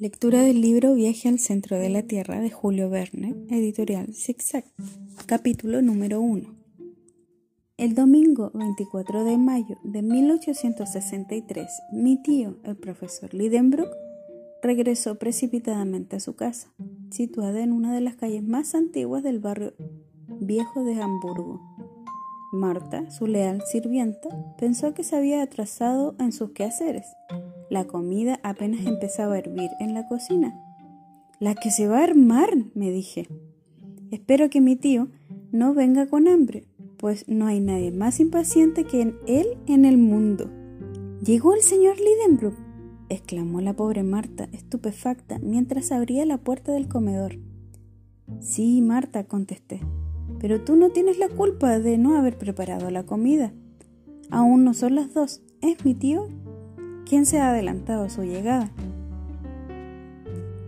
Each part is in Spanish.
Lectura del libro Viaje al centro de la Tierra de Julio Verne, editorial Zigzag, capítulo número 1. El domingo 24 de mayo de 1863, mi tío, el profesor Lidenbrook, regresó precipitadamente a su casa, situada en una de las calles más antiguas del barrio viejo de Hamburgo. Marta, su leal sirvienta, pensó que se había atrasado en sus quehaceres la comida apenas empezaba a hervir en la cocina. La que se va a armar, me dije. Espero que mi tío no venga con hambre, pues no hay nadie más impaciente que él en el mundo. Llegó el señor Lidenbrook, exclamó la pobre Marta, estupefacta, mientras abría la puerta del comedor. Sí, Marta, contesté, pero tú no tienes la culpa de no haber preparado la comida. Aún no son las dos. Es mi tío ¿Quién se ha adelantado a su llegada?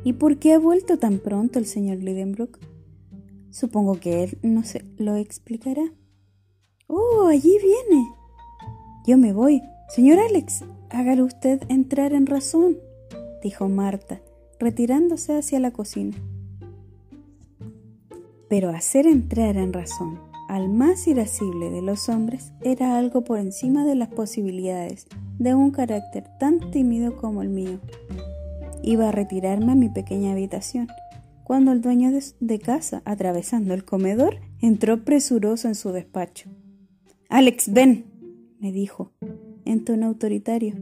¿Y por qué ha vuelto tan pronto el señor Lidenbrook? Supongo que él no se lo explicará. ¡Oh, allí viene! Yo me voy. Señor Alex, hágalo usted entrar en razón, dijo Marta, retirándose hacia la cocina. Pero hacer entrar en razón al más irascible de los hombres era algo por encima de las posibilidades de un carácter tan tímido como el mío. Iba a retirarme a mi pequeña habitación, cuando el dueño de, casa, atravesando el comedor, entró presuroso en su despacho. Alex, ven, me dijo, en tono autoritario,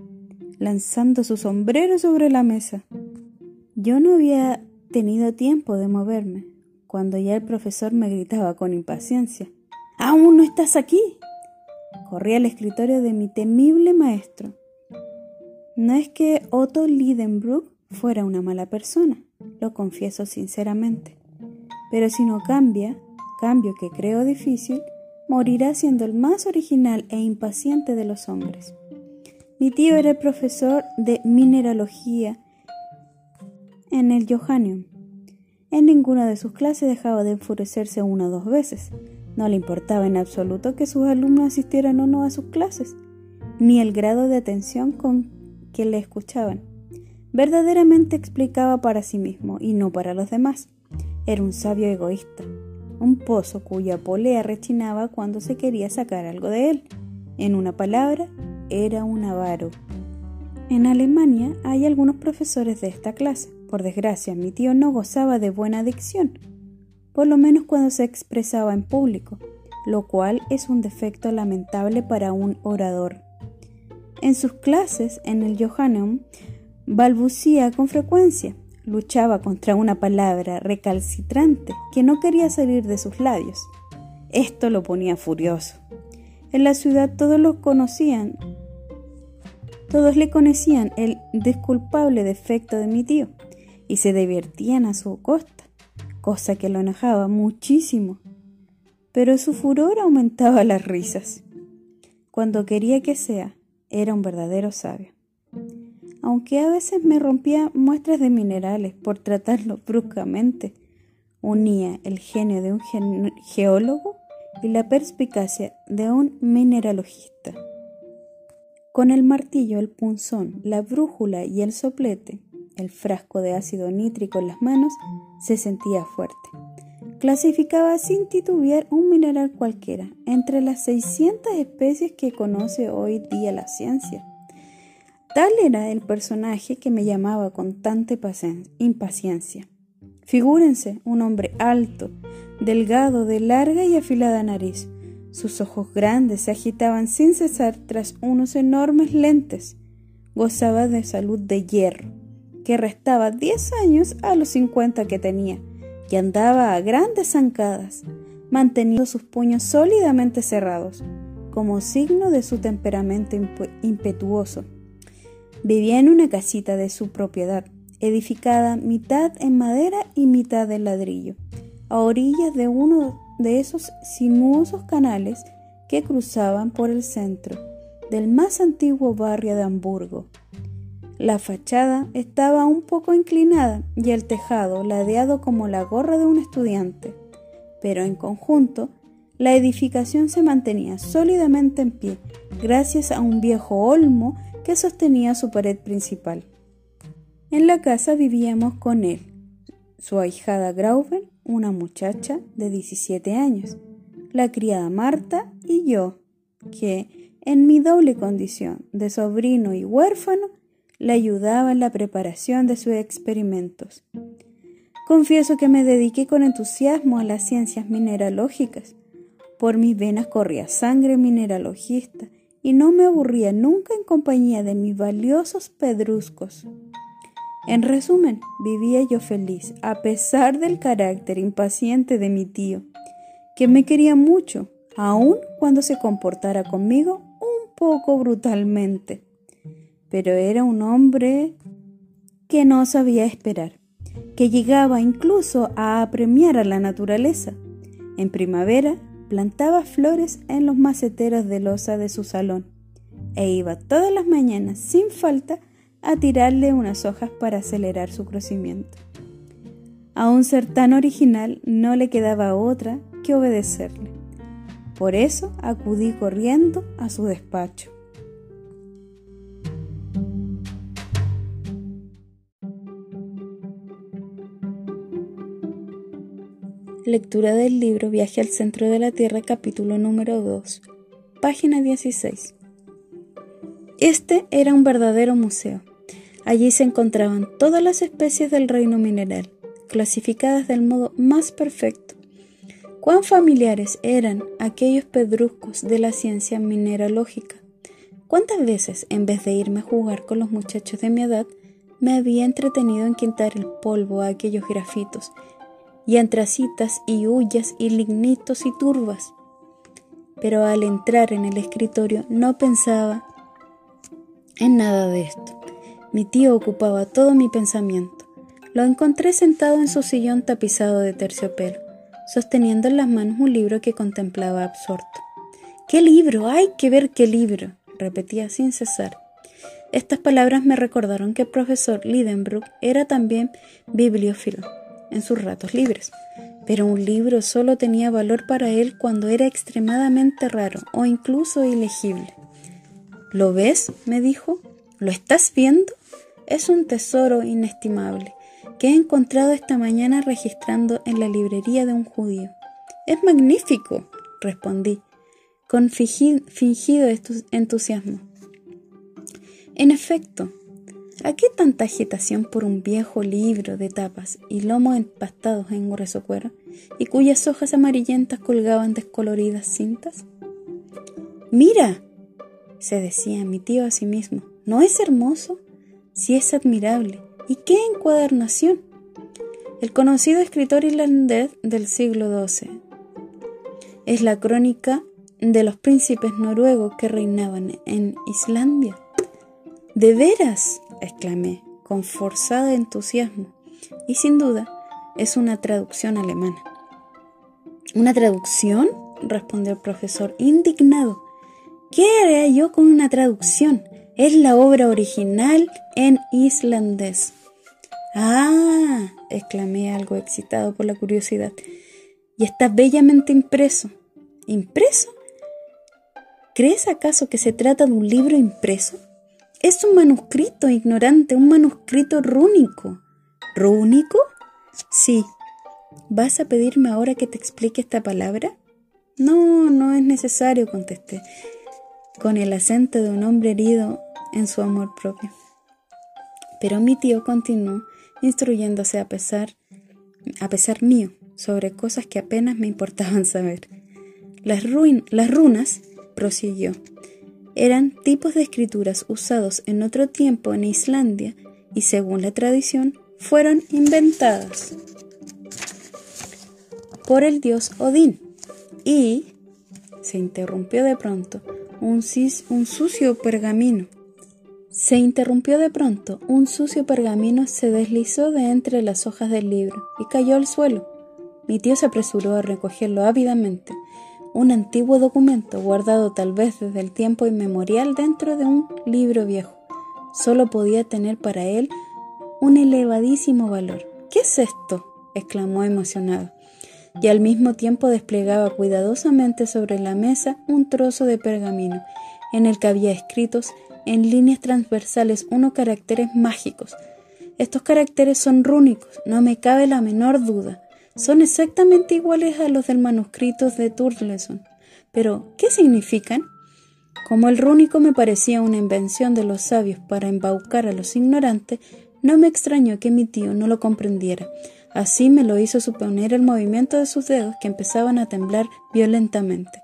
lanzando su sombrero sobre la mesa. Yo no había tenido tiempo de moverme, cuando ya el profesor me gritaba con impaciencia. ¿Aún no estás aquí? Corrí al escritorio de mi temible maestro. No es que Otto Lidenbrook fuera una mala persona, lo confieso sinceramente. Pero si no cambia, cambio que creo difícil, morirá siendo el más original e impaciente de los hombres. Mi tío era el profesor de mineralogía en el Johannium. En ninguna de sus clases dejaba de enfurecerse una o dos veces, no le importaba en absoluto que sus alumnos asistieran o no a sus clases, ni el grado de atención con que le escuchaban. Verdaderamente explicaba para sí mismo y no para los demás. Era un sabio egoísta, un pozo cuya polea rechinaba cuando se quería sacar algo de él. En una palabra, era un avaro. En Alemania hay algunos profesores de esta clase. Por desgracia, mi tío no gozaba de buena dicción, por lo menos cuando se expresaba en público, lo cual es un defecto lamentable para un orador. En sus clases en el Johanneum balbucía con frecuencia, luchaba contra una palabra recalcitrante que no quería salir de sus labios. Esto lo ponía furioso. En la ciudad todos lo conocían, todos le conocían el disculpable defecto de mi tío y se divertían a su costa cosa que lo enojaba muchísimo. Pero su furor aumentaba las risas. Cuando quería que sea, era un verdadero sabio. Aunque a veces me rompía muestras de minerales por tratarlo bruscamente, unía el genio de un geólogo y la perspicacia de un mineralogista. Con el martillo, el punzón, la brújula y el soplete, el frasco de ácido nítrico en las manos, se sentía fuerte. Clasificaba sin titubear un mineral cualquiera entre las 600 especies que conoce hoy día la ciencia. Tal era el personaje que me llamaba con tanta impaciencia. Figúrense un hombre alto, delgado, de larga y afilada nariz. Sus ojos grandes se agitaban sin cesar tras unos enormes lentes. Gozaba de salud de hierro que restaba 10 años a los 50 que tenía, y andaba a grandes zancadas, manteniendo sus puños sólidamente cerrados, como signo de su temperamento impetuoso. Vivía en una casita de su propiedad, edificada mitad en madera y mitad en ladrillo, a orillas de uno de esos sinuosos canales que cruzaban por el centro del más antiguo barrio de Hamburgo, la fachada estaba un poco inclinada y el tejado ladeado como la gorra de un estudiante, pero en conjunto la edificación se mantenía sólidamente en pie gracias a un viejo olmo que sostenía su pared principal. En la casa vivíamos con él, su ahijada Grauben, una muchacha de 17 años, la criada Marta y yo, que, en mi doble condición de sobrino y huérfano, le ayudaba en la preparación de sus experimentos. Confieso que me dediqué con entusiasmo a las ciencias mineralógicas. Por mis venas corría sangre mineralogista y no me aburría nunca en compañía de mis valiosos pedruscos. En resumen, vivía yo feliz, a pesar del carácter impaciente de mi tío, que me quería mucho, aun cuando se comportara conmigo un poco brutalmente. Pero era un hombre que no sabía esperar, que llegaba incluso a apremiar a la naturaleza. En primavera plantaba flores en los maceteros de losa de su salón e iba todas las mañanas sin falta a tirarle unas hojas para acelerar su crecimiento. A un ser tan original no le quedaba otra que obedecerle. Por eso acudí corriendo a su despacho. Lectura del libro Viaje al centro de la Tierra, capítulo número 2, página 16. Este era un verdadero museo. Allí se encontraban todas las especies del reino mineral, clasificadas del modo más perfecto. Cuán familiares eran aquellos pedruscos de la ciencia mineralógica. Cuántas veces, en vez de irme a jugar con los muchachos de mi edad, me había entretenido en quitar el polvo a aquellos grafitos y antracitas y huyas y lignitos y turbas. Pero al entrar en el escritorio no pensaba en nada de esto. Mi tío ocupaba todo mi pensamiento. Lo encontré sentado en su sillón tapizado de terciopelo, sosteniendo en las manos un libro que contemplaba absorto. ¿Qué libro? ¡Hay que ver qué libro! repetía sin cesar. Estas palabras me recordaron que el profesor Lidenbrook era también bibliófilo en sus ratos libres, pero un libro solo tenía valor para él cuando era extremadamente raro o incluso ilegible. ¿Lo ves? me dijo. ¿Lo estás viendo? Es un tesoro inestimable que he encontrado esta mañana registrando en la librería de un judío. Es magnífico, respondí, con fingido entusiasmo. En efecto, ¿A qué tanta agitación por un viejo libro de tapas y lomos empastados en grueso cuero y cuyas hojas amarillentas colgaban descoloridas cintas? Mira, se decía mi tío a sí mismo, ¿no es hermoso? Sí es admirable. ¿Y qué encuadernación? El conocido escritor irlandés del siglo XII. Es la crónica de los príncipes noruegos que reinaban en Islandia. ¿De veras? Exclamé, con forzado entusiasmo, y sin duda es una traducción alemana. ¿Una traducción? respondió el profesor, indignado. ¿Qué haré yo con una traducción? Es la obra original en islandés. Ah, exclamé algo excitado por la curiosidad. Y está bellamente impreso. ¿Impreso? ¿Crees acaso que se trata de un libro impreso? Es un manuscrito ignorante, un manuscrito rúnico. ¿Rúnico? Sí. ¿Vas a pedirme ahora que te explique esta palabra? No, no es necesario, contesté, con el acento de un hombre herido en su amor propio. Pero mi tío continuó instruyéndose a pesar, a pesar mío, sobre cosas que apenas me importaban saber. Las, las runas, prosiguió, eran tipos de escrituras usados en otro tiempo en Islandia y según la tradición fueron inventadas por el dios Odín. Y se interrumpió de pronto un, un sucio pergamino. Se interrumpió de pronto, un sucio pergamino se deslizó de entre las hojas del libro y cayó al suelo. Mi tío se apresuró a recogerlo ávidamente un antiguo documento guardado tal vez desde el tiempo inmemorial dentro de un libro viejo. Solo podía tener para él un elevadísimo valor. ¿Qué es esto? exclamó emocionado, y al mismo tiempo desplegaba cuidadosamente sobre la mesa un trozo de pergamino en el que había escritos en líneas transversales unos caracteres mágicos. Estos caracteres son rúnicos, no me cabe la menor duda. Son exactamente iguales a los del manuscrito de Turleson. Pero, ¿qué significan? Como el rúnico me parecía una invención de los sabios para embaucar a los ignorantes, no me extrañó que mi tío no lo comprendiera. Así me lo hizo suponer el movimiento de sus dedos que empezaban a temblar violentamente.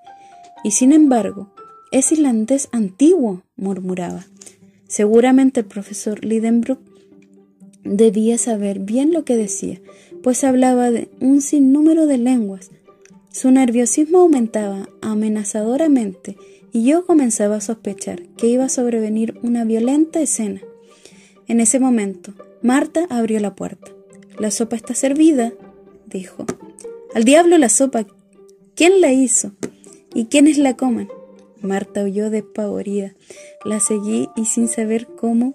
Y sin embargo, es irlandés antiguo, murmuraba. Seguramente el profesor Lidenbrook debía saber bien lo que decía, pues hablaba de un sinnúmero de lenguas. Su nerviosismo aumentaba amenazadoramente y yo comenzaba a sospechar que iba a sobrevenir una violenta escena. En ese momento, Marta abrió la puerta. La sopa está servida, dijo. Al diablo la sopa. ¿Quién la hizo? ¿Y quiénes la coman? Marta huyó despavorida. La seguí y sin saber cómo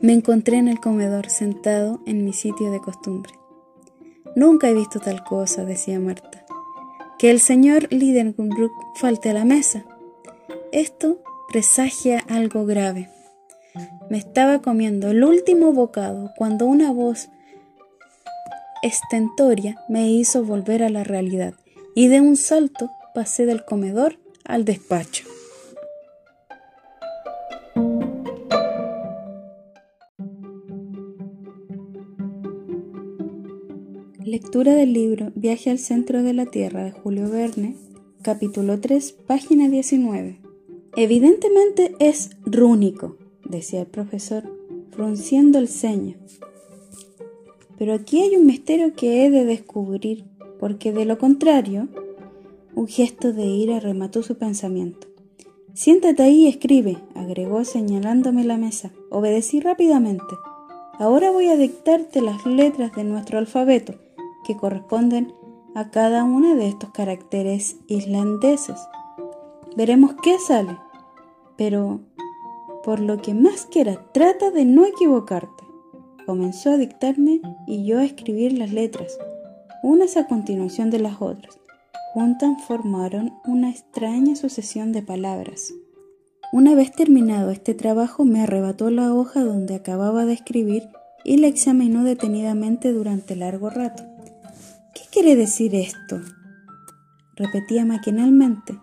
me encontré en el comedor sentado en mi sitio de costumbre. Nunca he visto tal cosa, decía Marta que el señor Lidenbrook falte a la mesa. Esto presagia algo grave. Me estaba comiendo el último bocado cuando una voz estentoria me hizo volver a la realidad y de un salto pasé del comedor al despacho. Lectura del libro Viaje al centro de la Tierra de Julio Verne, capítulo 3, página 19. Evidentemente es rúnico, decía el profesor, frunciendo el ceño. Pero aquí hay un misterio que he de descubrir, porque de lo contrario, un gesto de ira remató su pensamiento. Siéntate ahí y escribe, agregó señalándome la mesa. Obedecí rápidamente. Ahora voy a dictarte las letras de nuestro alfabeto que corresponden a cada uno de estos caracteres islandeses. Veremos qué sale, pero por lo que más quiera, trata de no equivocarte. Comenzó a dictarme y yo a escribir las letras, unas a continuación de las otras. Juntas formaron una extraña sucesión de palabras. Una vez terminado este trabajo me arrebató la hoja donde acababa de escribir y la examinó detenidamente durante largo rato quiere decir esto? repetía maquinalmente.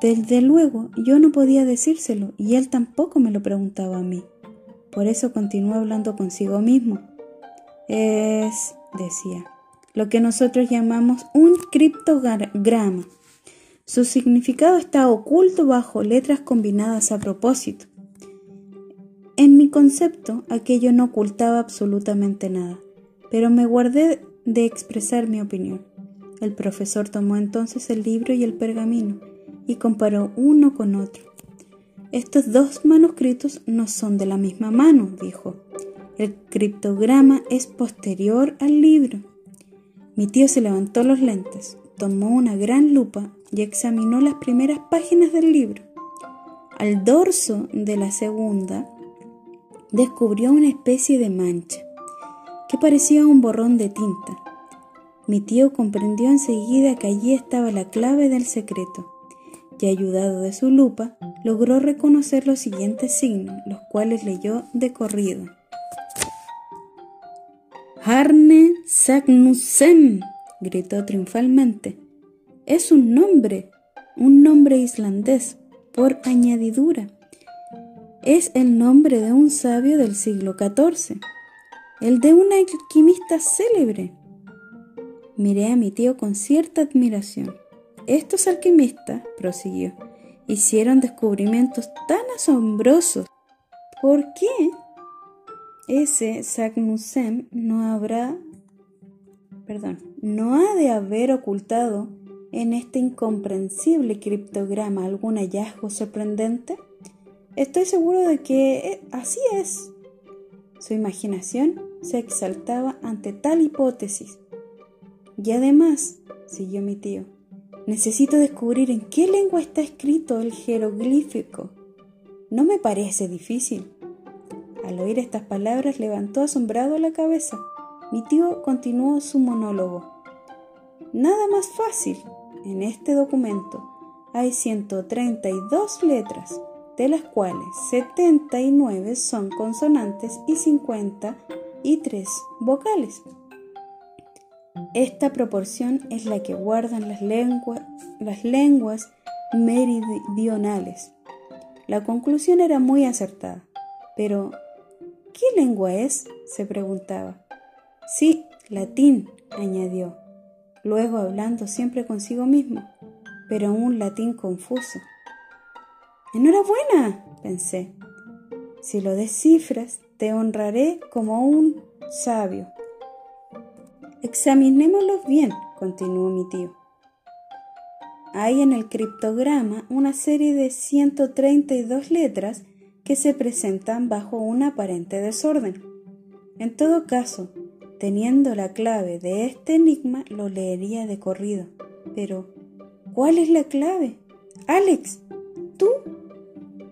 Desde luego yo no podía decírselo y él tampoco me lo preguntaba a mí. Por eso continuó hablando consigo mismo. Es, decía, lo que nosotros llamamos un criptograma. Su significado está oculto bajo letras combinadas a propósito. En mi concepto, aquello no ocultaba absolutamente nada, pero me guardé de expresar mi opinión. El profesor tomó entonces el libro y el pergamino y comparó uno con otro. Estos dos manuscritos no son de la misma mano, dijo. El criptograma es posterior al libro. Mi tío se levantó los lentes, tomó una gran lupa y examinó las primeras páginas del libro. Al dorso de la segunda descubrió una especie de mancha que parecía un borrón de tinta. Mi tío comprendió enseguida que allí estaba la clave del secreto, y ayudado de su lupa, logró reconocer los siguientes signos, los cuales leyó de corrido. Harne Sagnusem, gritó triunfalmente. Es un nombre, un nombre islandés, por añadidura. Es el nombre de un sabio del siglo XIV el de un alquimista célebre. Miré a mi tío con cierta admiración. Estos alquimistas, prosiguió, hicieron descubrimientos tan asombrosos. ¿Por qué? Ese Sagnusem no habrá, perdón, no ha de haber ocultado en este incomprensible criptograma algún hallazgo sorprendente. Estoy seguro de que eh, así es. Su imaginación se exaltaba ante tal hipótesis. Y además, siguió mi tío, necesito descubrir en qué lengua está escrito el jeroglífico. No me parece difícil. Al oír estas palabras levantó asombrado la cabeza. Mi tío continuó su monólogo. Nada más fácil. En este documento hay 132 letras. de las cuales 79 son consonantes y 53 vocales. Esta proporción es la que guardan las, las lenguas meridionales. La conclusión era muy acertada. Pero, ¿qué lengua es? se preguntaba. Sí, latín, añadió, luego hablando siempre consigo mismo, pero un latín confuso. Enhorabuena, pensé. Si lo descifras, te honraré como un sabio. Examinémoslos bien, continuó mi tío. Hay en el criptograma una serie de 132 letras que se presentan bajo un aparente desorden. En todo caso, teniendo la clave de este enigma, lo leería de corrido. Pero, ¿cuál es la clave? Alex, ¿tú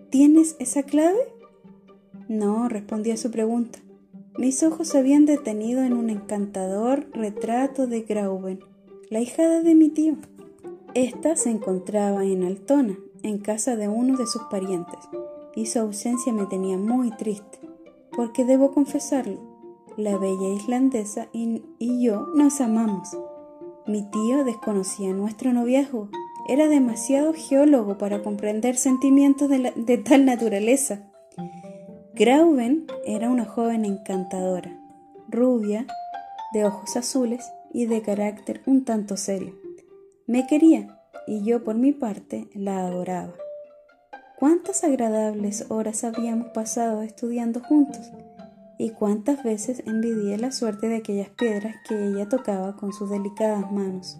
tienes esa clave? No, respondí a su pregunta. Mis ojos se habían detenido en un encantador retrato de Grauben, la hijada de mi tío. Esta se encontraba en Altona, en casa de uno de sus parientes, y su ausencia me tenía muy triste, porque debo confesarlo, la bella islandesa y, yo nos amamos. Mi tío desconocía nuestro noviazgo, era demasiado geólogo para comprender sentimientos de, de tal naturaleza. Grauben era una joven encantadora, rubia, de ojos azules y de carácter un tanto serio. Me quería y yo por mi parte la adoraba. Cuántas agradables horas habíamos pasado estudiando juntos y cuántas veces envidié la suerte de aquellas piedras que ella tocaba con sus delicadas manos.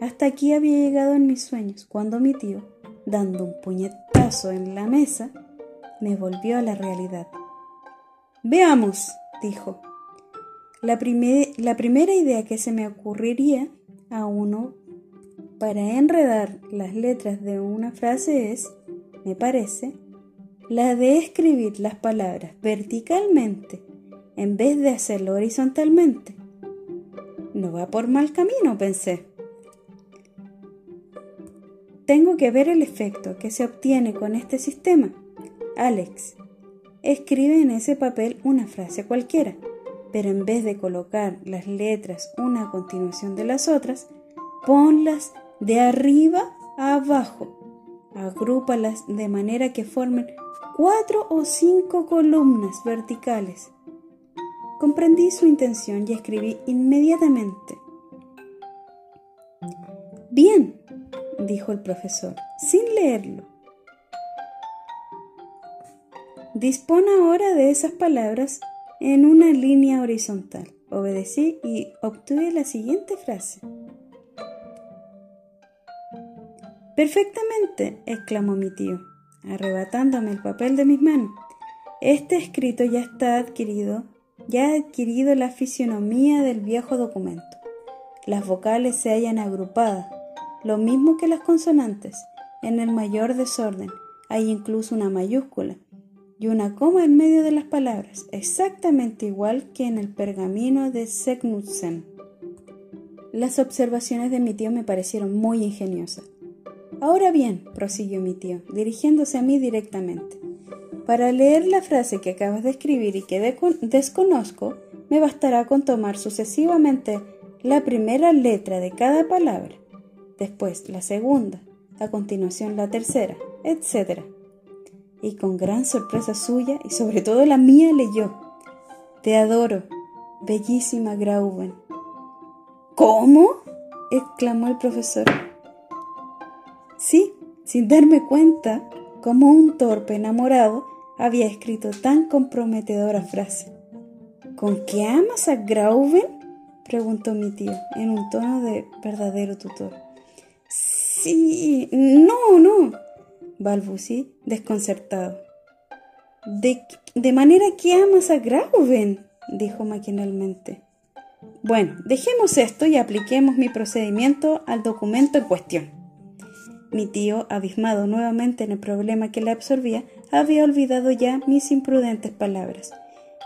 Hasta aquí había llegado en mis sueños cuando mi tío, dando un puñetazo en la mesa, me volvió a la realidad. Veamos, dijo. La, la primera idea que se me ocurriría a uno para enredar las letras de una frase es, me parece, la de escribir las palabras verticalmente en vez de hacerlo horizontalmente. No va por mal camino, pensé. Tengo que ver el efecto que se obtiene con este sistema. Alex, escribe en ese papel una frase cualquiera, pero en vez de colocar las letras una a continuación de las otras, ponlas de arriba a abajo. Agrúpalas de manera que formen cuatro o cinco columnas verticales. Comprendí su intención y escribí inmediatamente. Bien, dijo el profesor, sin leerlo. Dispón ahora de esas palabras en una línea horizontal. Obedecí y obtuve la siguiente frase. Perfectamente, exclamó mi tío, arrebatándome el papel de mis manos. Este escrito ya está adquirido, ya ha adquirido la fisionomía del viejo documento. Las vocales se hallan agrupadas, lo mismo que las consonantes, en el mayor desorden. Hay incluso una mayúscula y una coma en medio de las palabras, exactamente igual que en el pergamino de Seknutsen. Las observaciones de mi tío me parecieron muy ingeniosas. Ahora bien, prosiguió mi tío, dirigiéndose a mí directamente, para leer la frase que acabas de escribir y que desconozco, me bastará con tomar sucesivamente la primera letra de cada palabra, después la segunda, a continuación la tercera, etc. Y con gran sorpresa suya y sobre todo la mía leyó, Te adoro, bellísima Grauben. ¿Cómo? exclamó el profesor. Sí, sin darme cuenta, como un torpe enamorado, había escrito tan comprometedora frase. ¿Con qué amas a Grauben? preguntó mi tío, en un tono de verdadero tutor. Sí, no, no, balbucí desconcertado. De, de manera que amas a Grauben, dijo maquinalmente. Bueno, dejemos esto y apliquemos mi procedimiento al documento en cuestión. Mi tío, abismado nuevamente en el problema que le absorbía, había olvidado ya mis imprudentes palabras.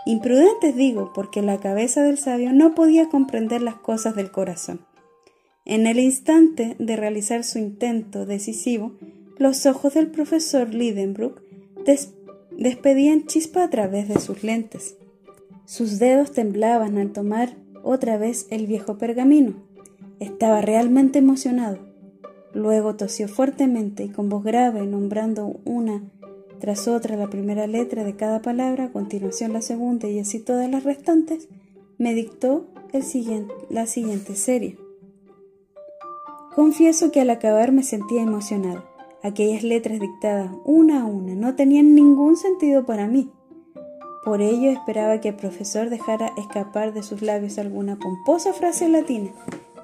Imprudentes digo, porque la cabeza del sabio no podía comprender las cosas del corazón. En el instante de realizar su intento decisivo, los ojos del profesor Lidenbrook despedían chispa a través de sus lentes. Sus dedos temblaban al tomar otra vez el viejo pergamino. Estaba realmente emocionado. Luego tosió fuertemente y con voz grave, nombrando una tras otra la primera letra de cada palabra, a continuación la segunda y así todas las restantes, me dictó el siguiente, la siguiente serie. Confieso que al acabar me sentía emocionado. Aquellas letras dictadas una a una no tenían ningún sentido para mí. Por ello esperaba que el profesor dejara escapar de sus labios alguna pomposa frase latina.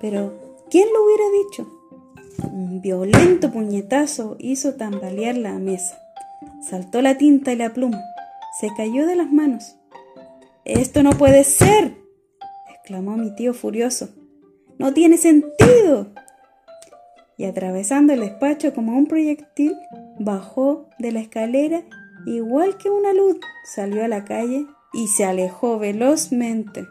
Pero, ¿quién lo hubiera dicho? Un violento puñetazo hizo tambalear la mesa. Saltó la tinta y la pluma. Se cayó de las manos. Esto no puede ser. exclamó mi tío furioso. No tiene sentido. Y atravesando el despacho como un proyectil, bajó de la escalera igual que una luz, salió a la calle y se alejó velozmente.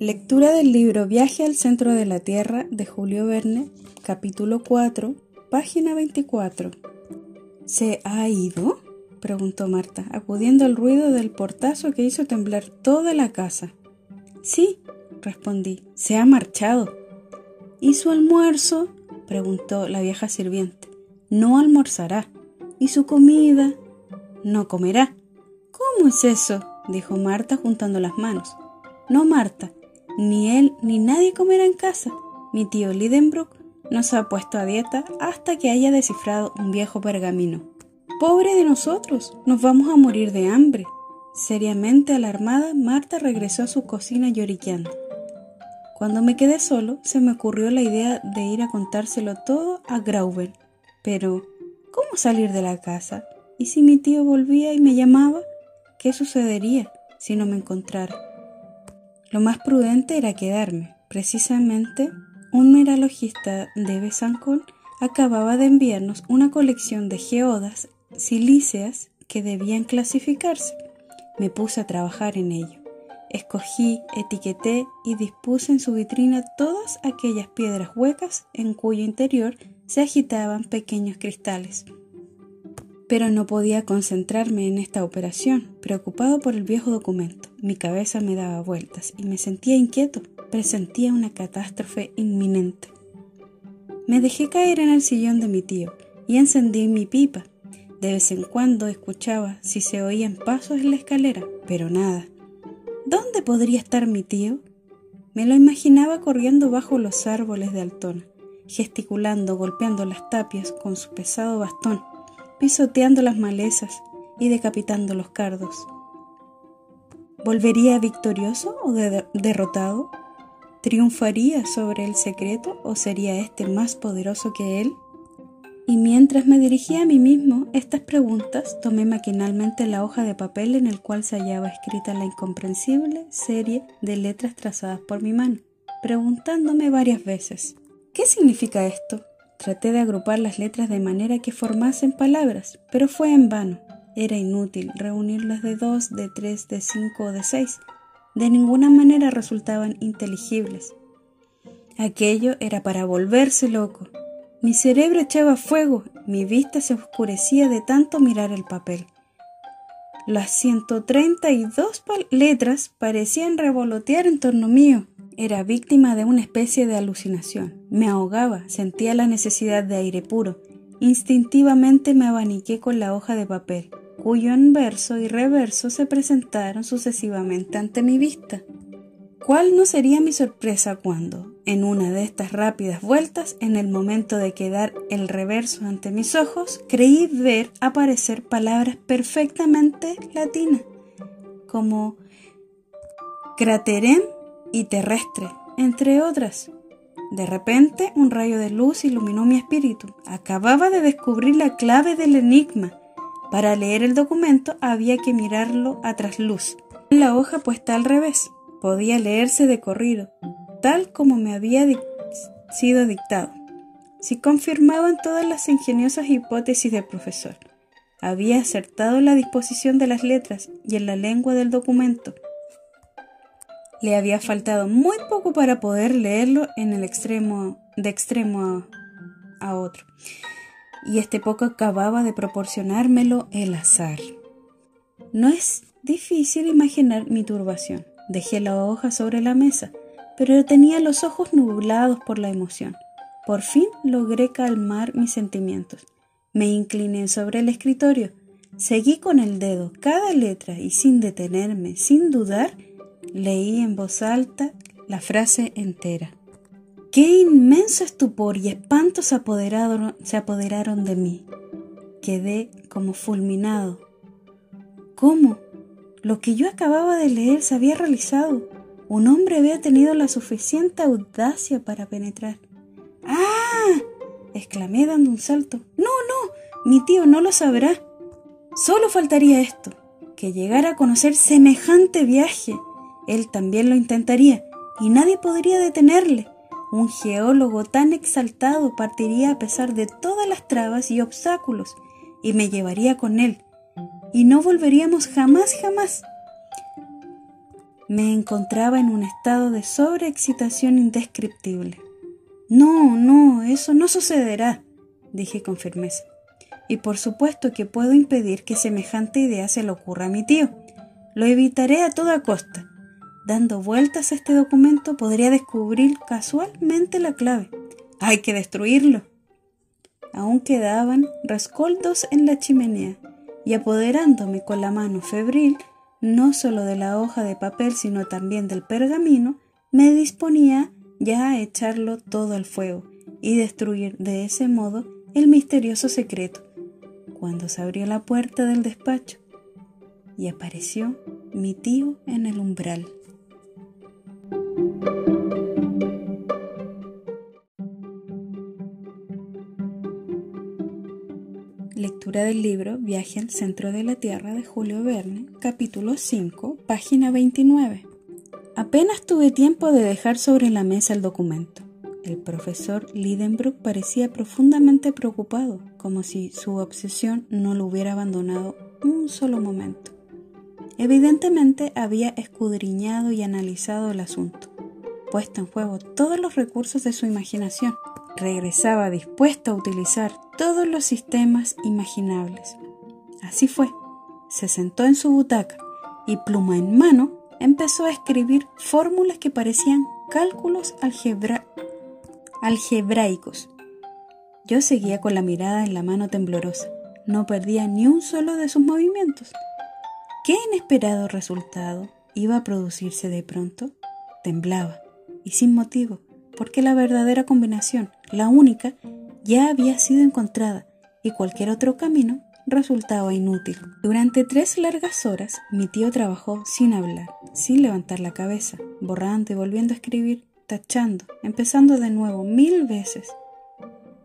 Lectura del libro Viaje al centro de la Tierra de Julio Verne, capítulo 4, página 24. ¿Se ha ido? Preguntó Marta, acudiendo al ruido del portazo que hizo temblar toda la casa. Sí, respondí, se ha marchado. ¿Y su almuerzo? preguntó la vieja sirviente. No almorzará. ¿Y su comida? No comerá. ¿Cómo es eso? dijo Marta juntando las manos. No, Marta, ni él ni nadie comerá en casa. Mi tío Lidenbrook no se ha puesto a dieta hasta que haya descifrado un viejo pergamino. Pobre de nosotros, nos vamos a morir de hambre. Seriamente alarmada, Marta regresó a su cocina lloriqueando. Cuando me quedé solo, se me ocurrió la idea de ir a contárselo todo a Grauben. Pero, ¿cómo salir de la casa? ¿Y si mi tío volvía y me llamaba? ¿Qué sucedería si no me encontrara? Lo más prudente era quedarme. Precisamente, un meralogista de Besancon acababa de enviarnos una colección de geodas silíceas que debían clasificarse. Me puse a trabajar en ello. Escogí, etiqueté y dispuse en su vitrina todas aquellas piedras huecas en cuyo interior se agitaban pequeños cristales. Pero no podía concentrarme en esta operación, preocupado por el viejo documento. Mi cabeza me daba vueltas y me sentía inquieto, presentía una catástrofe inminente. Me dejé caer en el sillón de mi tío y encendí mi pipa. De vez en cuando escuchaba si se oían pasos en la escalera, pero nada. ¿Dónde podría estar mi tío? Me lo imaginaba corriendo bajo los árboles de Altona, gesticulando, golpeando las tapias con su pesado bastón, pisoteando las malezas y decapitando los cardos. ¿Volvería victorioso o derrotado? ¿Triunfaría sobre el secreto o sería éste más poderoso que él? Y mientras me dirigía a mí mismo estas preguntas, tomé maquinalmente la hoja de papel en el cual se hallaba escrita la incomprensible serie de letras trazadas por mi mano, preguntándome varias veces, ¿qué significa esto? Traté de agrupar las letras de manera que formasen palabras, pero fue en vano. Era inútil reunirlas de dos, de tres, de cinco o de seis. De ninguna manera resultaban inteligibles. Aquello era para volverse loco, mi cerebro echaba fuego, mi vista se oscurecía de tanto mirar el papel. Las 132 letras parecían revolotear en torno mío. Era víctima de una especie de alucinación. Me ahogaba, sentía la necesidad de aire puro. Instintivamente me abaniqué con la hoja de papel, cuyo anverso y reverso se presentaron sucesivamente ante mi vista. ¿Cuál no sería mi sorpresa cuando, en una de estas rápidas vueltas, en el momento de quedar el reverso ante mis ojos, creí ver aparecer palabras perfectamente latinas, como craterem y terrestre, entre otras. De repente, un rayo de luz iluminó mi espíritu. Acababa de descubrir la clave del enigma. Para leer el documento había que mirarlo a trasluz, la hoja puesta al revés podía leerse de corrido, tal como me había sido dictado. Si confirmaban todas las ingeniosas hipótesis del profesor. Había acertado la disposición de las letras y en la lengua del documento. Le había faltado muy poco para poder leerlo en el extremo, de extremo a, a otro. Y este poco acababa de proporcionármelo el azar. No es difícil imaginar mi turbación. Dejé la hoja sobre la mesa, pero tenía los ojos nublados por la emoción. Por fin logré calmar mis sentimientos. Me incliné sobre el escritorio, seguí con el dedo cada letra y sin detenerme, sin dudar, Leí en voz alta la frase entera. Qué inmenso estupor y espanto se apoderaron, se apoderaron de mí. Quedé como fulminado. ¿Cómo? Lo que yo acababa de leer se había realizado. Un hombre había tenido la suficiente audacia para penetrar. ¡Ah! exclamé dando un salto. No, no, mi tío no lo sabrá. Solo faltaría esto, que llegara a conocer semejante viaje él también lo intentaría y nadie podría detenerle. Un geólogo tan exaltado partiría a pesar de todas las trabas y obstáculos y me llevaría con él y no volveríamos jamás, jamás. Me encontraba en un estado de sobreexcitación indescriptible. No, no, eso no sucederá, dije con firmeza. Y por supuesto que puedo impedir que semejante idea se le ocurra a mi tío. Lo evitaré a toda costa. Dando vueltas a este documento podría descubrir casualmente la clave. Hay que destruirlo. Aún quedaban rescoldos en la chimenea, y apoderándome con la mano febril, no solo de la hoja de papel, sino también del pergamino, me disponía ya a echarlo todo al fuego y destruir de ese modo el misterioso secreto, cuando se abrió la puerta del despacho y apareció mi tío en el umbral. Del libro Viaje al centro de la Tierra de Julio Verne, capítulo 5, página 29. Apenas tuve tiempo de dejar sobre la mesa el documento. El profesor Lidenbrook parecía profundamente preocupado, como si su obsesión no lo hubiera abandonado un solo momento. Evidentemente había escudriñado y analizado el asunto, puesto en juego todos los recursos de su imaginación regresaba dispuesta a utilizar todos los sistemas imaginables. Así fue. Se sentó en su butaca y pluma en mano empezó a escribir fórmulas que parecían cálculos algebraicos. Yo seguía con la mirada en la mano temblorosa. No perdía ni un solo de sus movimientos. ¿Qué inesperado resultado iba a producirse de pronto? Temblaba, y sin motivo, porque la verdadera combinación, la única, ya había sido encontrada y cualquier otro camino resultaba inútil. Durante tres largas horas mi tío trabajó sin hablar, sin levantar la cabeza, borrando y volviendo a escribir, tachando, empezando de nuevo mil veces.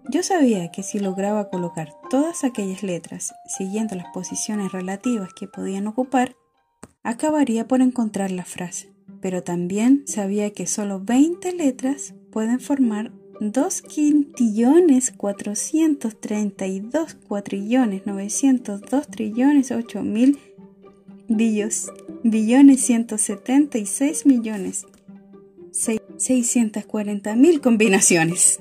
Yo sabía que si lograba colocar todas aquellas letras siguiendo las posiciones relativas que podían ocupar, acabaría por encontrar la frase pero también sabía que solo 20 letras pueden formar 2 quintillones 432 cuatrillones 902 trillones 8 mil billos, billones 176 millones 640 mil combinaciones.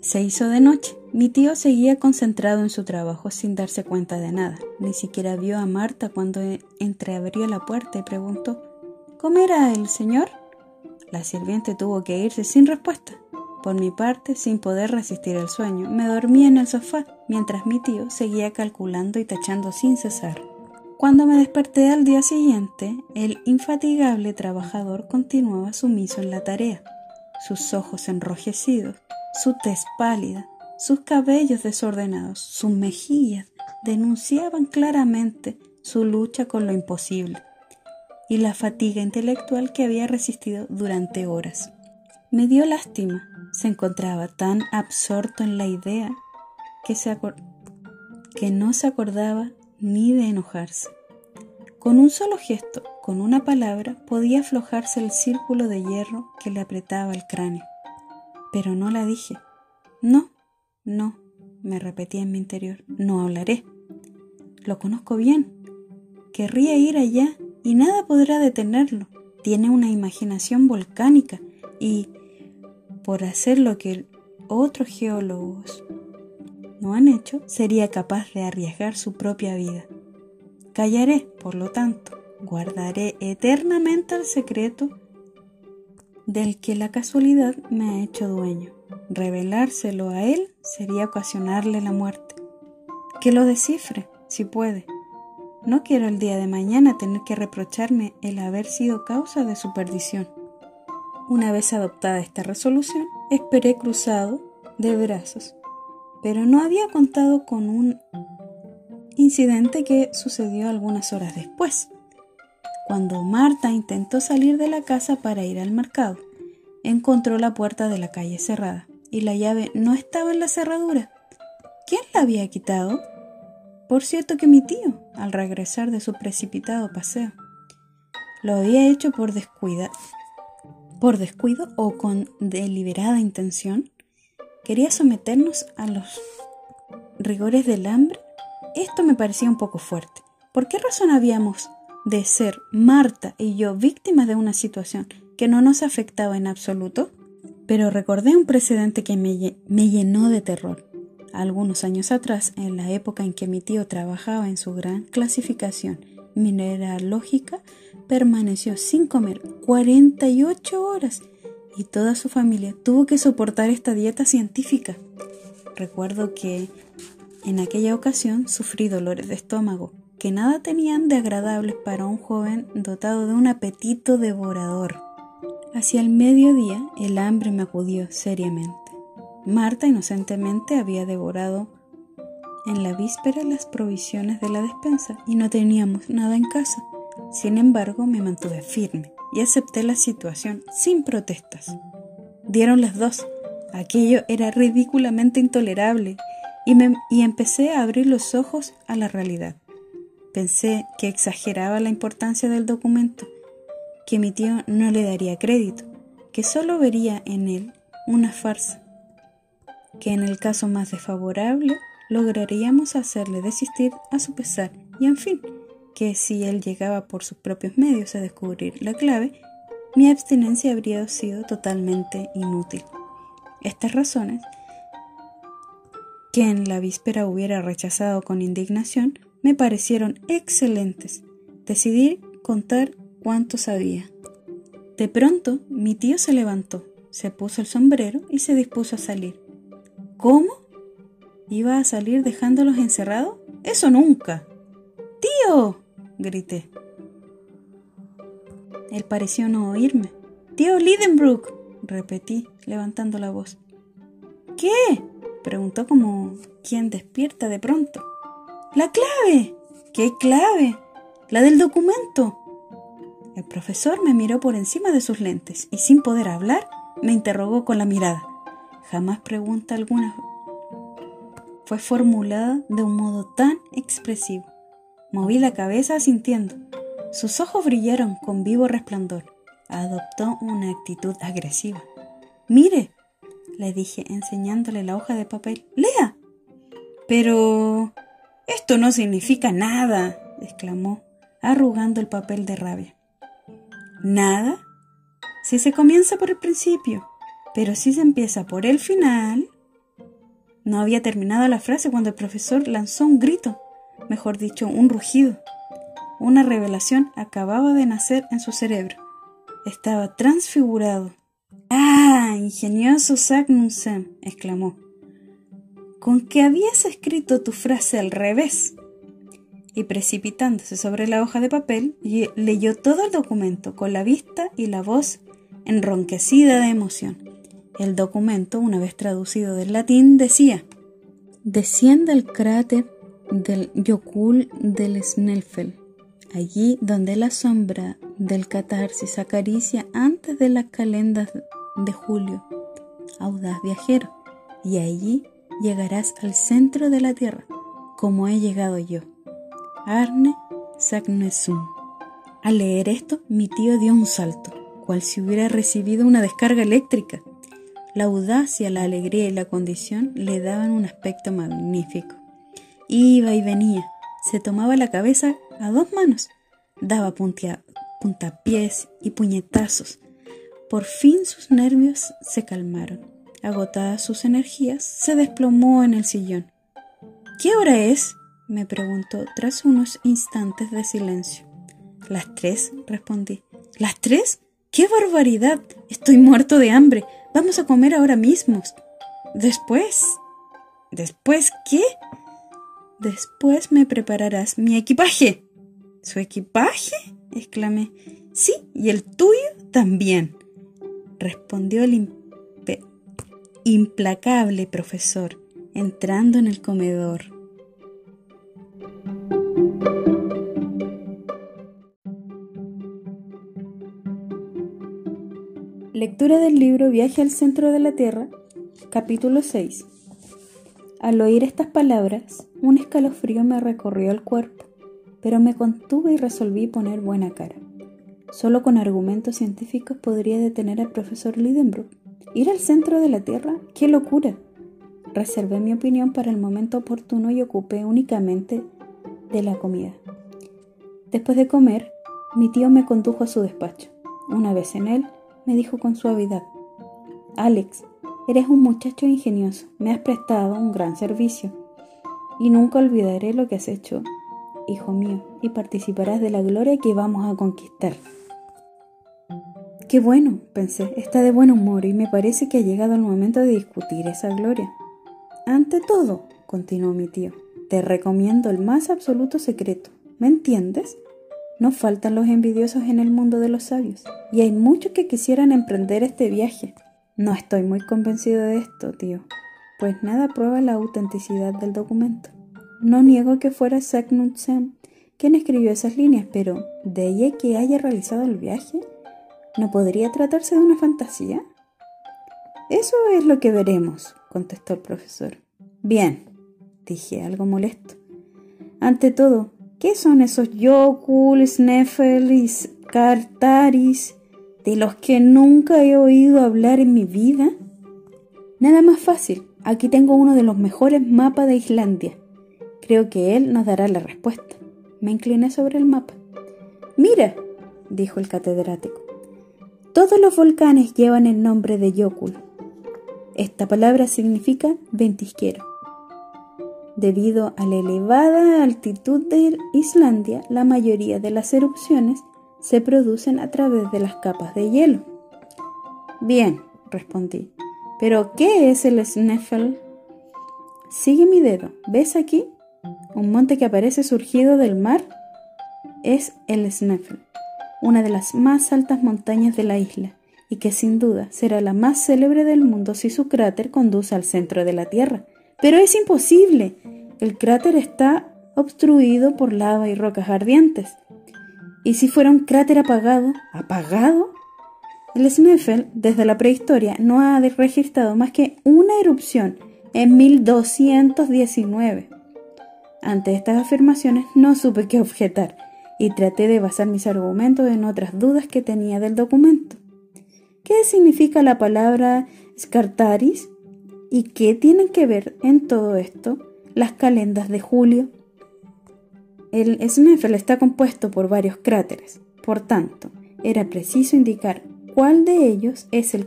Se hizo de noche. Mi tío seguía concentrado en su trabajo sin darse cuenta de nada. Ni siquiera vio a Marta cuando entreabrió la puerta y preguntó ¿Comerá el señor? La sirviente tuvo que irse sin respuesta. Por mi parte, sin poder resistir el sueño, me dormí en el sofá mientras mi tío seguía calculando y tachando sin cesar. Cuando me desperté al día siguiente, el infatigable trabajador continuaba sumiso en la tarea, sus ojos enrojecidos, su tez pálida, sus cabellos desordenados, sus mejillas denunciaban claramente su lucha con lo imposible y la fatiga intelectual que había resistido durante horas. Me dio lástima. Se encontraba tan absorto en la idea que, que no se acordaba ni de enojarse. Con un solo gesto, con una palabra, podía aflojarse el círculo de hierro que le apretaba el cráneo. Pero no la dije. No, no, me repetí en mi interior, no hablaré. Lo conozco bien. Querría ir allá y nada podrá detenerlo. tiene una imaginación volcánica y, por hacer lo que otros geólogos no han hecho, sería capaz de arriesgar su propia vida. Callaré, por lo tanto, guardaré eternamente el secreto del que la casualidad me ha hecho dueño. Revelárselo a él sería ocasionarle la muerte. Que lo descifre, si puede. No quiero el día de mañana tener que reprocharme el haber sido causa de su perdición. Una vez adoptada esta resolución, esperé cruzado de brazos, pero no había contado con un incidente que sucedió algunas horas después. Cuando Marta intentó salir de la casa para ir al mercado, encontró la puerta de la calle cerrada y la llave no estaba en la cerradura. ¿Quién la había quitado? Por cierto que mi tío, al regresar de su precipitado paseo, lo había hecho por descuida, por descuido o con deliberada intención. Quería someternos a los rigores del hambre. Esto me parecía un poco fuerte. ¿Por qué razón habíamos de ser Marta y yo víctimas de una situación que no nos afectaba en absoluto? Pero recordé un precedente que me, llenó de terror. Algunos años atrás, en la época en que mi tío trabajaba en su gran clasificación mineralógica, permaneció sin comer 48 horas y toda su familia tuvo que soportar esta dieta científica. Recuerdo que en aquella ocasión sufrí dolores de estómago que nada tenían de agradables para un joven dotado de un apetito devorador. Hacia el mediodía el hambre me acudió seriamente. Marta inocentemente había devorado en la víspera las provisiones de la despensa y no teníamos nada en casa. Sin embargo, me mantuve firme y acepté la situación sin protestas. Dieron las dos. Aquello era ridículamente intolerable y, y empecé a abrir los ojos a la realidad. Pensé que exageraba la importancia del documento, que mi tío no le daría crédito, que solo vería en él una farsa que en el caso más desfavorable lograríamos hacerle desistir a su pesar y en fin, que si él llegaba por sus propios medios a descubrir la clave, mi abstinencia habría sido totalmente inútil. Estas razones, que en la víspera hubiera rechazado con indignación, me parecieron excelentes. Decidí contar cuánto sabía. De pronto, mi tío se levantó, se puso el sombrero y se dispuso a salir. ¿Cómo? ¿Iba a salir dejándolos encerrados? Eso nunca. ¡Tío! Grité. Él pareció no oírme. Tío Lidenbrook, repetí, levantando la voz. ¿Qué? preguntó como quien despierta de pronto. La clave. ¿Qué clave? La del documento. El profesor me miró por encima de sus lentes y sin poder hablar me interrogó con la mirada. Jamás pregunta alguna fue formulada de un modo tan expresivo. Moví la cabeza sintiendo. Sus ojos brillaron con vivo resplandor. Adoptó una actitud agresiva. Mire, le dije enseñándole la hoja de papel. Lea. Pero... Esto no significa nada, exclamó, arrugando el papel de rabia. ¿Nada? Si se comienza por el principio. Pero si se empieza por el final... No había terminado la frase cuando el profesor lanzó un grito, mejor dicho, un rugido. Una revelación acababa de nacer en su cerebro. Estaba transfigurado. ¡Ah! Ingenioso Sagnussem! exclamó. ¿Con qué habías escrito tu frase al revés? Y precipitándose sobre la hoja de papel, leyó todo el documento con la vista y la voz enronquecida de emoción. El documento, una vez traducido del latín, decía: Desciende el cráter del Yocul del Snelfell, allí donde la sombra del catarsis acaricia antes de las calendas de julio. Audaz viajero, y allí llegarás al centro de la tierra, como he llegado yo. Arne Sagnesum. Al leer esto, mi tío dio un salto, cual si hubiera recibido una descarga eléctrica. La audacia, la alegría y la condición le daban un aspecto magnífico. Iba y venía, se tomaba la cabeza a dos manos, daba puntapiés y puñetazos. Por fin sus nervios se calmaron. Agotadas sus energías, se desplomó en el sillón. ¿Qué hora es? me preguntó tras unos instantes de silencio. Las tres, respondí. ¿Las tres? ¡Qué barbaridad! Estoy muerto de hambre. Vamos a comer ahora mismo. Después. ¿Después qué? Después me prepararás mi equipaje. ¿Su equipaje? exclamé. Sí, y el tuyo también, respondió el implacable profesor, entrando en el comedor. Lectura del libro Viaje al centro de la Tierra, capítulo 6. Al oír estas palabras, un escalofrío me recorrió el cuerpo, pero me contuve y resolví poner buena cara. Solo con argumentos científicos podría detener al profesor Lidenbrook. ¿Ir al centro de la Tierra? ¡Qué locura! Reservé mi opinión para el momento oportuno y ocupé únicamente de la comida. Después de comer, mi tío me condujo a su despacho. Una vez en él, me dijo con suavidad, Alex, eres un muchacho ingenioso, me has prestado un gran servicio, y nunca olvidaré lo que has hecho, hijo mío, y participarás de la gloria que vamos a conquistar. Qué bueno, pensé, está de buen humor y me parece que ha llegado el momento de discutir esa gloria. Ante todo, continuó mi tío, te recomiendo el más absoluto secreto. ¿Me entiendes? No faltan los envidiosos en el mundo de los sabios, y hay muchos que quisieran emprender este viaje. No estoy muy convencido de esto, tío, pues nada prueba la autenticidad del documento. No niego que fuera Saknut-Sem quien escribió esas líneas, pero ¿de ella que haya realizado el viaje? ¿No podría tratarse de una fantasía? Eso es lo que veremos, contestó el profesor. Bien, dije algo molesto. Ante todo, ¿Qué son esos Yokul, Sneffel y Kartaris de los que nunca he oído hablar en mi vida? Nada más fácil. Aquí tengo uno de los mejores mapas de Islandia. Creo que él nos dará la respuesta. Me incliné sobre el mapa. Mira, dijo el catedrático. Todos los volcanes llevan el nombre de Yokul. Esta palabra significa ventisquero. Debido a la elevada altitud de Islandia, la mayoría de las erupciones se producen a través de las capas de hielo. Bien, respondí. ¿Pero qué es el Sneffel? Sigue mi dedo. ¿Ves aquí? Un monte que aparece surgido del mar es el Sneffel, una de las más altas montañas de la isla, y que sin duda será la más célebre del mundo si su cráter conduce al centro de la Tierra. Pero es imposible. El cráter está obstruido por lava y rocas ardientes. ¿Y si fuera un cráter apagado? ¿Apagado? El Sneffel, desde la prehistoria, no ha registrado más que una erupción en 1219. Ante estas afirmaciones no supe qué objetar y traté de basar mis argumentos en otras dudas que tenía del documento. ¿Qué significa la palabra Scartaris? ¿Y qué tienen que ver en todo esto las calendas de julio? El Sneffel está compuesto por varios cráteres, por tanto, era preciso indicar cuál de ellos es el,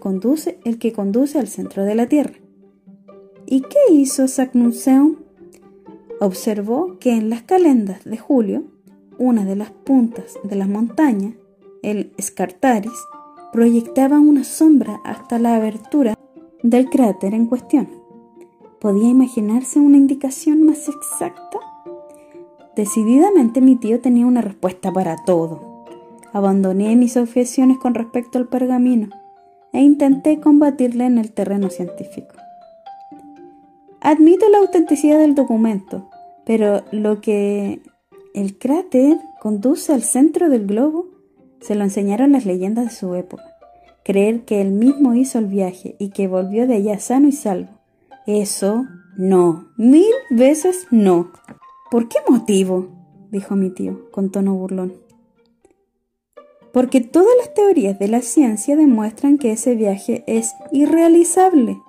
el que conduce al centro de la Tierra. ¿Y qué hizo Saknussemm? Observó que en las calendas de julio, una de las puntas de la montaña, el Scartaris, proyectaba una sombra hasta la abertura del cráter en cuestión. ¿Podía imaginarse una indicación más exacta? Decididamente mi tío tenía una respuesta para todo. Abandoné mis objeciones con respecto al pergamino e intenté combatirle en el terreno científico. Admito la autenticidad del documento, pero lo que el cráter conduce al centro del globo se lo enseñaron las leyendas de su época creer que él mismo hizo el viaje y que volvió de allá sano y salvo. Eso no, mil veces no. ¿Por qué motivo? dijo mi tío con tono burlón. Porque todas las teorías de la ciencia demuestran que ese viaje es irrealizable.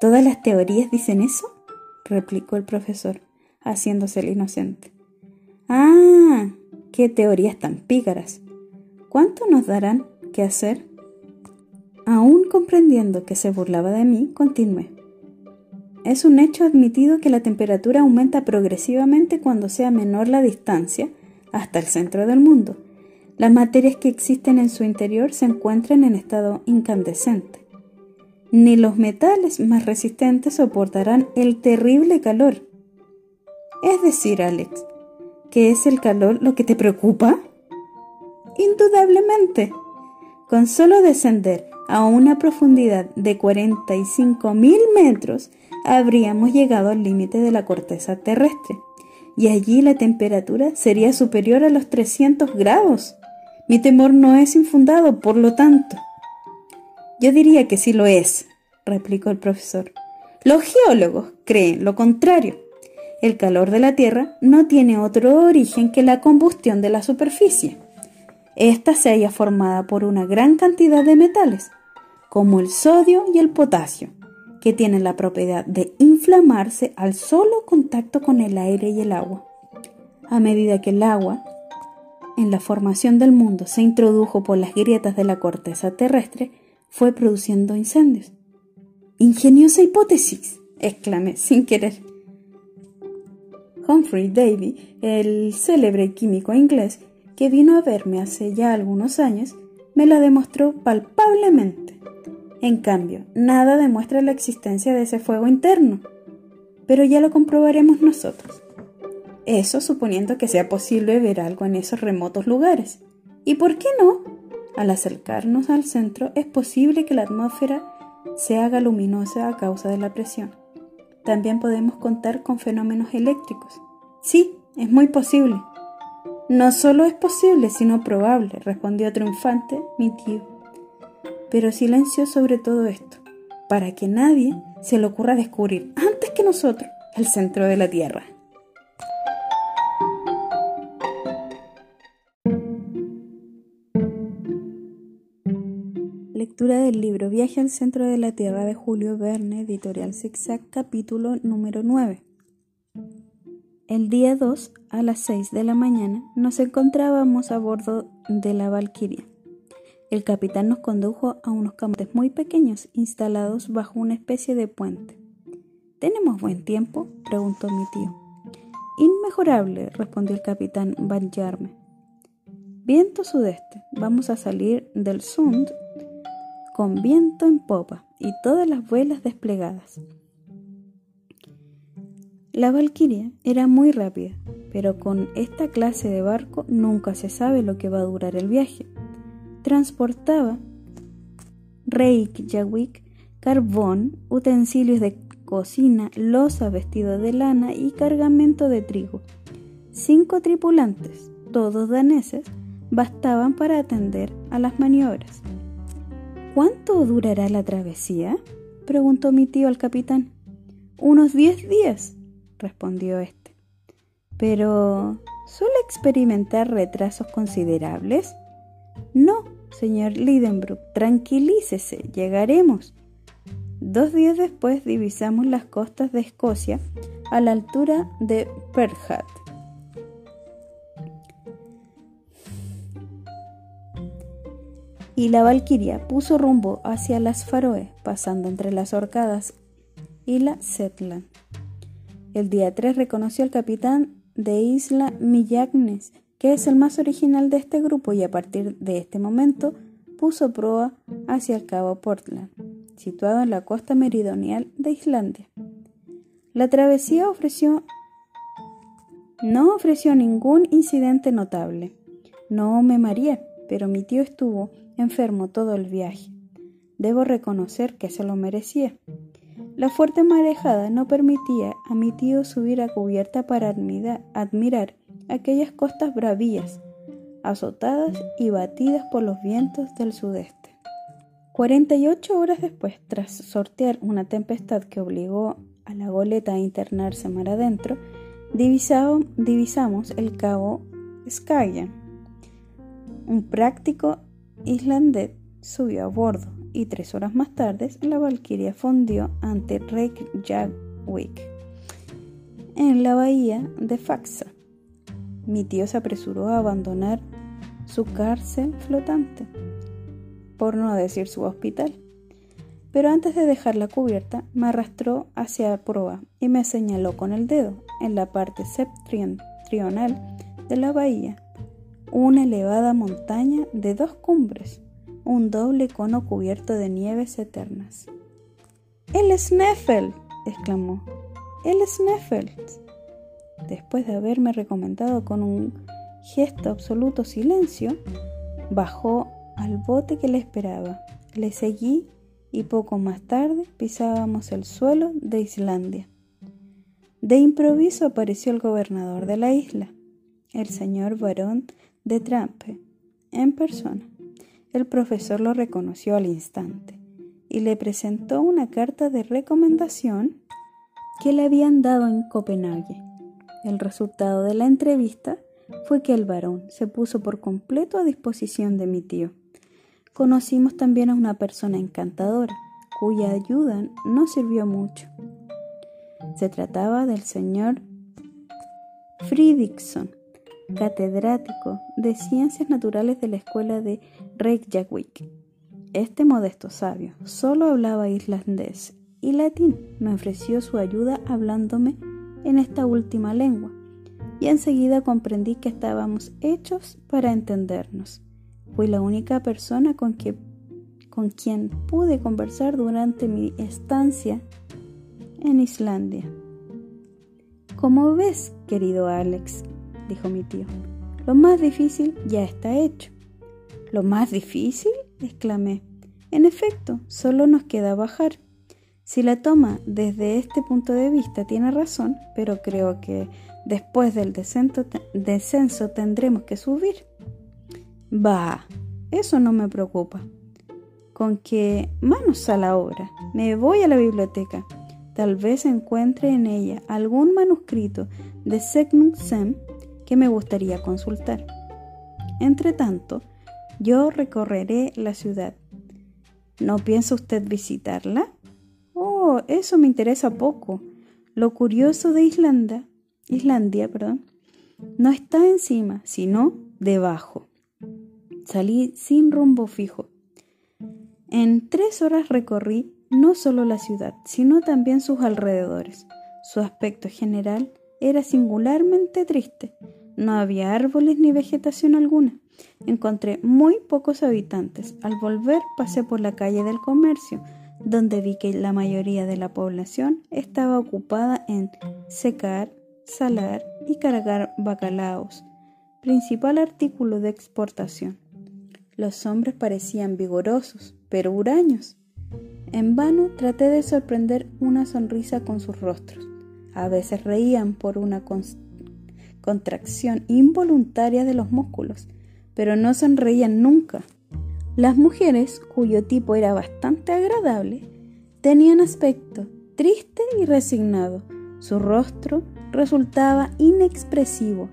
¿Todas las teorías dicen eso? replicó el profesor, haciéndose el inocente. Ah, qué teorías tan pícaras. ¿Cuánto nos darán que hacer? Aún comprendiendo que se burlaba de mí, continué. Es un hecho admitido que la temperatura aumenta progresivamente cuando sea menor la distancia hasta el centro del mundo. Las materias que existen en su interior se encuentran en estado incandescente. Ni los metales más resistentes soportarán el terrible calor. Es decir, Alex, ¿que es el calor lo que te preocupa? Indudablemente. Con solo descender a una profundidad de 45.000 metros, habríamos llegado al límite de la corteza terrestre, y allí la temperatura sería superior a los 300 grados. Mi temor no es infundado, por lo tanto. Yo diría que sí lo es, replicó el profesor. Los geólogos creen lo contrario. El calor de la Tierra no tiene otro origen que la combustión de la superficie. Esta se halla formada por una gran cantidad de metales, como el sodio y el potasio, que tienen la propiedad de inflamarse al solo contacto con el aire y el agua. A medida que el agua, en la formación del mundo, se introdujo por las grietas de la corteza terrestre, fue produciendo incendios. Ingeniosa hipótesis, exclamé sin querer. Humphrey Davy, el célebre químico inglés que vino a verme hace ya algunos años, me lo demostró palpablemente. En cambio, nada demuestra la existencia de ese fuego interno. Pero ya lo comprobaremos nosotros. Eso suponiendo que sea posible ver algo en esos remotos lugares. ¿Y por qué no? Al acercarnos al centro es posible que la atmósfera se haga luminosa a causa de la presión. También podemos contar con fenómenos eléctricos. Sí, es muy posible. No solo es posible, sino probable, respondió triunfante mi tío pero silencio sobre todo esto, para que nadie se le ocurra descubrir antes que nosotros el centro de la Tierra. Lectura del libro Viaje al centro de la Tierra de Julio Verne, editorial Zigzag, capítulo número 9. El día 2, a las 6 de la mañana, nos encontrábamos a bordo de la Valquiria. El capitán nos condujo a unos camotes muy pequeños instalados bajo una especie de puente. ¿Tenemos buen tiempo? preguntó mi tío. Inmejorable, respondió el capitán Van Jarme. Viento sudeste. Vamos a salir del Sund con viento en popa y todas las velas desplegadas. La Valquiria era muy rápida, pero con esta clase de barco nunca se sabe lo que va a durar el viaje transportaba Reykjavik, carbón, utensilios de cocina, losa, vestido de lana y cargamento de trigo. Cinco tripulantes, todos daneses, bastaban para atender a las maniobras. ¿Cuánto durará la travesía? preguntó mi tío al capitán. Unos diez días, respondió éste. Pero ¿suele experimentar retrasos considerables? No, Señor Lidenbrook, tranquilícese, llegaremos. Dos días después divisamos las costas de Escocia a la altura de Perth. Y la Valquiria puso rumbo hacia las Faroe, pasando entre las Orcadas y la Setland. El día 3 reconoció al capitán de Isla Millagnes es el más original de este grupo y a partir de este momento puso proa hacia el cabo Portland, situado en la costa meridional de Islandia. La travesía ofreció no ofreció ningún incidente notable. No me mareé, pero mi tío estuvo enfermo todo el viaje. Debo reconocer que se lo merecía. La fuerte marejada no permitía a mi tío subir a cubierta para admirar aquellas costas bravías, azotadas y batidas por los vientos del sudeste. 48 horas después, tras sortear una tempestad que obligó a la goleta a internarse mar adentro, divisamos el cabo Skagern. Un práctico islandés subió a bordo y tres horas más tarde la Valquiria fundió ante Reykjavik en la bahía de Faxa mi tío se apresuró a abandonar su cárcel flotante, por no decir su hospital. Pero antes de dejar la cubierta, me arrastró hacia la proa y me señaló con el dedo en la parte septentrional de la bahía una elevada montaña de dos cumbres, un doble cono cubierto de nieves eternas. ¡El Sneffel! exclamó. ¡El Sneffel! Después de haberme recomendado con un gesto absoluto silencio, bajó al bote que le esperaba. Le seguí y poco más tarde pisábamos el suelo de Islandia. De improviso apareció el gobernador de la isla, el señor barón de Trampe, en persona. El profesor lo reconoció al instante y le presentó una carta de recomendación que le habían dado en Copenhague. El resultado de la entrevista fue que el varón se puso por completo a disposición de mi tío. Conocimos también a una persona encantadora, cuya ayuda no sirvió mucho. Se trataba del señor Fridriksson, catedrático de Ciencias Naturales de la Escuela de Reykjavik. Este modesto sabio solo hablaba islandés y latín. Me ofreció su ayuda hablándome en esta última lengua y enseguida comprendí que estábamos hechos para entendernos. Fui la única persona con, que, con quien pude conversar durante mi estancia en Islandia. Como ves, querido Alex, dijo mi tío. Lo más difícil ya está hecho. ¿Lo más difícil? exclamé. En efecto, solo nos queda bajar. Si la toma desde este punto de vista tiene razón, pero creo que después del descenso, tendremos que subir. Bah, eso no me preocupa. Con que manos a la obra. Me voy a la biblioteca. Tal vez encuentre en ella algún manuscrito de Segnum Sem que me gustaría consultar. Entre tanto, yo recorreré la ciudad. ¿No piensa usted visitarla? Oh, eso me interesa poco. Lo curioso de Islanda, Islandia, perdón, no está encima, sino debajo. Salí sin rumbo fijo. En tres horas recorrí no solo la ciudad, sino también sus alrededores. Su aspecto general era singularmente triste. No había árboles ni vegetación alguna. Encontré muy pocos habitantes. Al volver pasé por la calle del comercio, donde vi que la mayoría de la población estaba ocupada en secar, salar y cargar bacalaos, principal artículo de exportación. Los hombres parecían vigorosos, pero huraños. En vano traté de sorprender una sonrisa con sus rostros. A veces reían por una contracción involuntaria de los músculos, pero no sonreían nunca. Las mujeres, cuyo tipo era bastante agradable, tenían aspecto triste y resignado. Su rostro resultaba inexpresivo.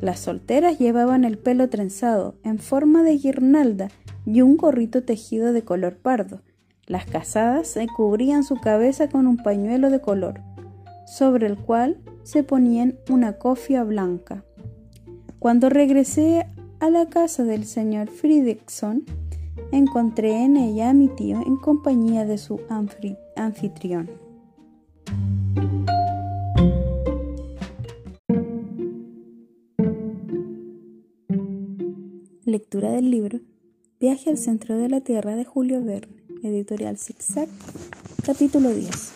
Las solteras llevaban el pelo trenzado en forma de guirnalda y un gorrito tejido de color pardo. Las casadas se cubrían su cabeza con un pañuelo de color sobre el cual se ponían una cofia blanca. Cuando regresé a la casa del señor Fridriksson, encontré en ella a mi tío en compañía de su anfitrión. Lectura del libro Viaje al centro de la Tierra de Julio Verne, editorial Zigzag, capítulo 10.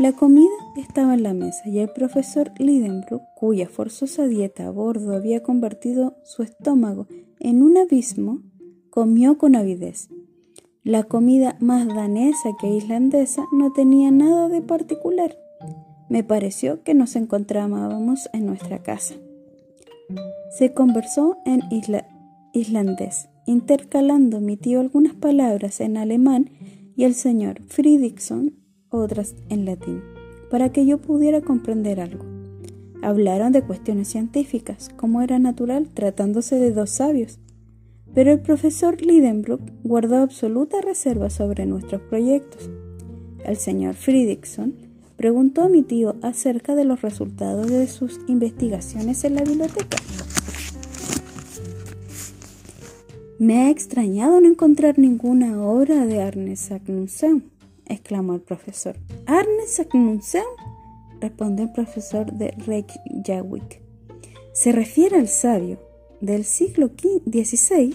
La comida estaba en la mesa y el profesor Lidenbrook, cuya forzosa dieta a bordo había convertido su estómago en un abismo, comió con avidez. La comida más danesa que islandesa no tenía nada de particular. Me pareció que nos encontrábamos en nuestra casa. Se conversó en islandés, intercalando mi tío algunas palabras en alemán y el señor Fridriksson otras en latín, para que yo pudiera comprender algo. Hablaron de cuestiones científicas, como era natural tratándose de dos sabios, pero el profesor Lidenbrook guardó absoluta reserva sobre nuestros proyectos. El señor Fridriksson preguntó a mi tío acerca de los resultados de sus investigaciones en la biblioteca. Me ha extrañado no encontrar ninguna obra de Arne Saknussemm, exclamó el profesor. ¿Arne Saknussemm? Respondió el profesor de Reykjavik. Se refiere al sabio del siglo XVI,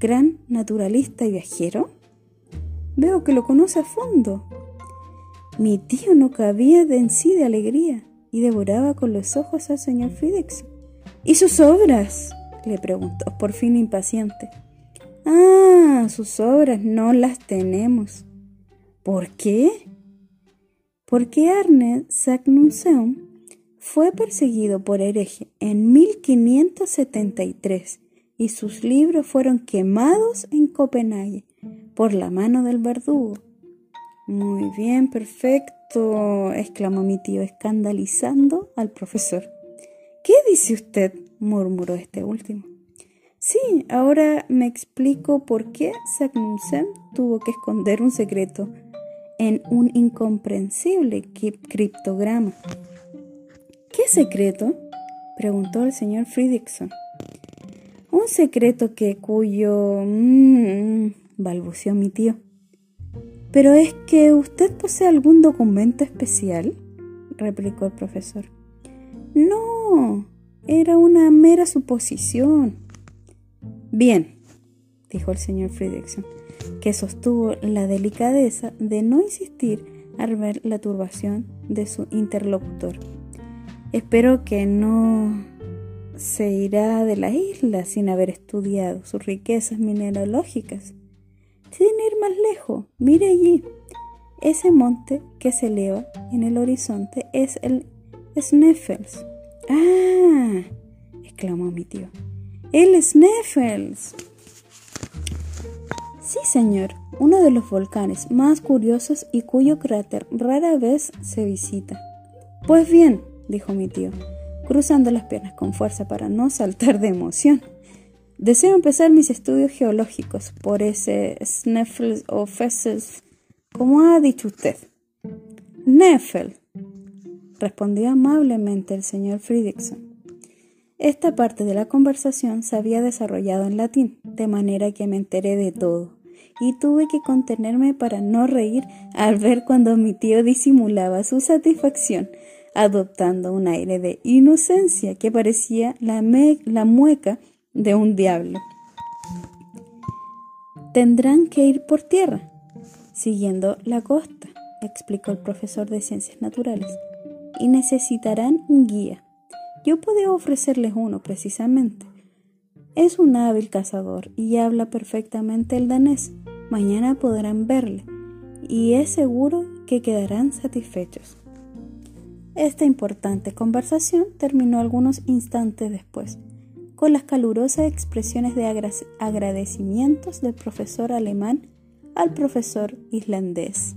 gran naturalista y viajero. Veo que lo conoce a fondo. Mi tío no cabía de en sí de alegría y devoraba con los ojos al señor Fidex. ¿Y sus obras? le preguntó, por fin impaciente. Ah, sus obras no las tenemos. ¿Por qué? Porque Arne Saknussemm fue perseguido por hereje en 1573 y sus libros fueron quemados en Copenhague por la mano del verdugo. Muy bien, perfecto, exclamó mi tío, escandalizando al profesor. ¿Qué dice usted? murmuró este último. Sí, ahora me explico por qué Saknussemm tuvo que esconder un secreto en un incomprensible criptograma. ¿Qué secreto? preguntó el señor Fridrickson. Un secreto que cuyo... Mm, balbuceó mi tío. ¿Pero es que usted posee algún documento especial? replicó el profesor. No, era una mera suposición. Bien, dijo el señor Fredrickson, que sostuvo la delicadeza de no insistir al ver la turbación de su interlocutor. Espero que no se irá de la isla sin haber estudiado sus riquezas mineralógicas. Sin ir más lejos, mire allí. Ese monte que se eleva en el horizonte es el Sneffels. ¡Ah! exclamó mi tío. ¡El Sneffels! Sí, señor, uno de los volcanes más curiosos y cuyo cráter rara vez se visita. Pues bien, dijo mi tío, cruzando las piernas con fuerza para no saltar de emoción. Deseo empezar mis estudios geológicos por ese Sneffels o Fessels, como ha dicho usted. Neffel, respondió amablemente el señor Fridrickson. Esta parte de la conversación se había desarrollado en latín, de manera que me enteré de todo, y tuve que contenerme para no reír al ver cuando mi tío disimulaba su satisfacción, adoptando un aire de inocencia que parecía la, la mueca de un diablo. Tendrán que ir por tierra, siguiendo la costa, explicó el profesor de ciencias naturales, y necesitarán un guía. Yo puedo ofrecerles uno precisamente. Es un hábil cazador y habla perfectamente el danés. Mañana podrán verle y es seguro que quedarán satisfechos. Esta importante conversación terminó algunos instantes después, con las calurosas expresiones de agradecimientos del profesor alemán al profesor islandés.